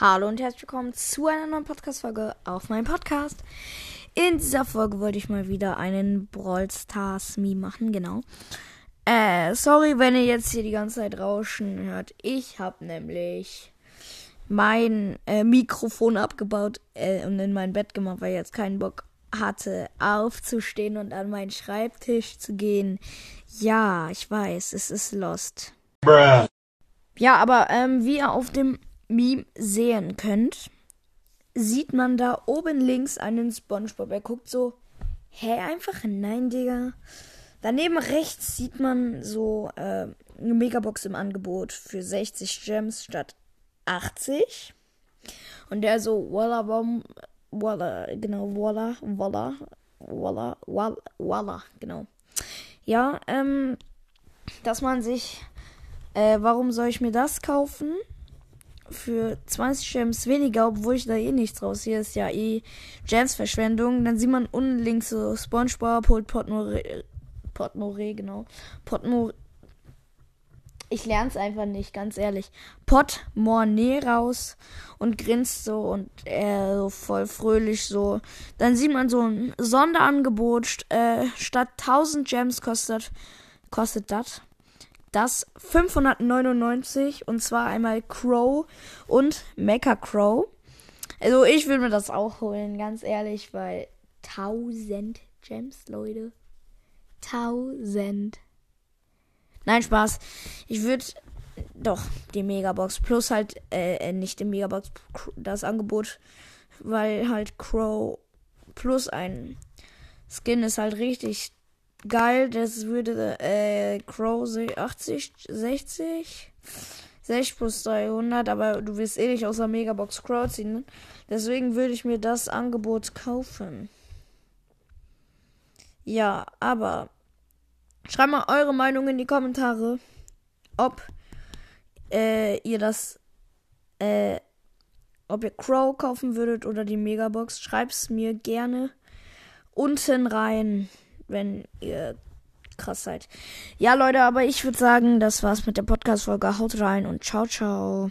Hallo und herzlich willkommen zu einer neuen Podcast-Folge auf meinem Podcast. In dieser Folge wollte ich mal wieder einen Brawl Stars Meme machen, genau. Äh, sorry, wenn ihr jetzt hier die ganze Zeit Rauschen hört. Ich habe nämlich mein äh, Mikrofon abgebaut äh, und in mein Bett gemacht, weil ich jetzt keinen Bock hatte, aufzustehen und an meinen Schreibtisch zu gehen. Ja, ich weiß, es ist lost. Bruh. Ja, aber ähm, wie ihr auf dem Meme sehen könnt, sieht man da oben links einen Spongebob. Er guckt so, hä, einfach nein, Digga. Daneben rechts sieht man so äh, eine Megabox im Angebot für 60 Gems statt 80. Und der so, Walla Bomb, Walla, genau, Walla, Walla, Walla, Walla, Walla, genau. Ja, ähm, dass man sich, äh, warum soll ich mir das kaufen? Für 20 Gems weniger, obwohl ich da eh nichts raus. Hier ist ja eh Gems-Verschwendung. Dann sieht man unten links so Spongebob holt Potmore, Potmore, genau. Potmore. Ich lerne es einfach nicht, ganz ehrlich. Potmore raus und grinst so und er so voll fröhlich so. Dann sieht man so ein Sonderangebot, äh, statt 1000 Gems kostet, kostet das das 599 und zwar einmal Crow und Mecha Crow. Also ich würde mir das auch holen, ganz ehrlich, weil 1000 Gems, Leute. 1000. Nein, Spaß. Ich würde doch die Megabox plus halt äh, äh nicht die Megabox das Angebot, weil halt Crow plus ein Skin ist halt richtig geil. Das würde äh, Crow 80, 60. 60 plus 300, aber du wirst eh nicht aus der Megabox Crow ziehen. Deswegen würde ich mir das Angebot kaufen. Ja, aber schreibt mal eure Meinung in die Kommentare, ob äh, ihr das, äh, ob ihr Crow kaufen würdet oder die Megabox. Schreibt es mir gerne unten rein wenn ihr krass seid. Ja, Leute, aber ich würde sagen, das war's mit der Podcast-Folge. Haut rein und ciao, ciao.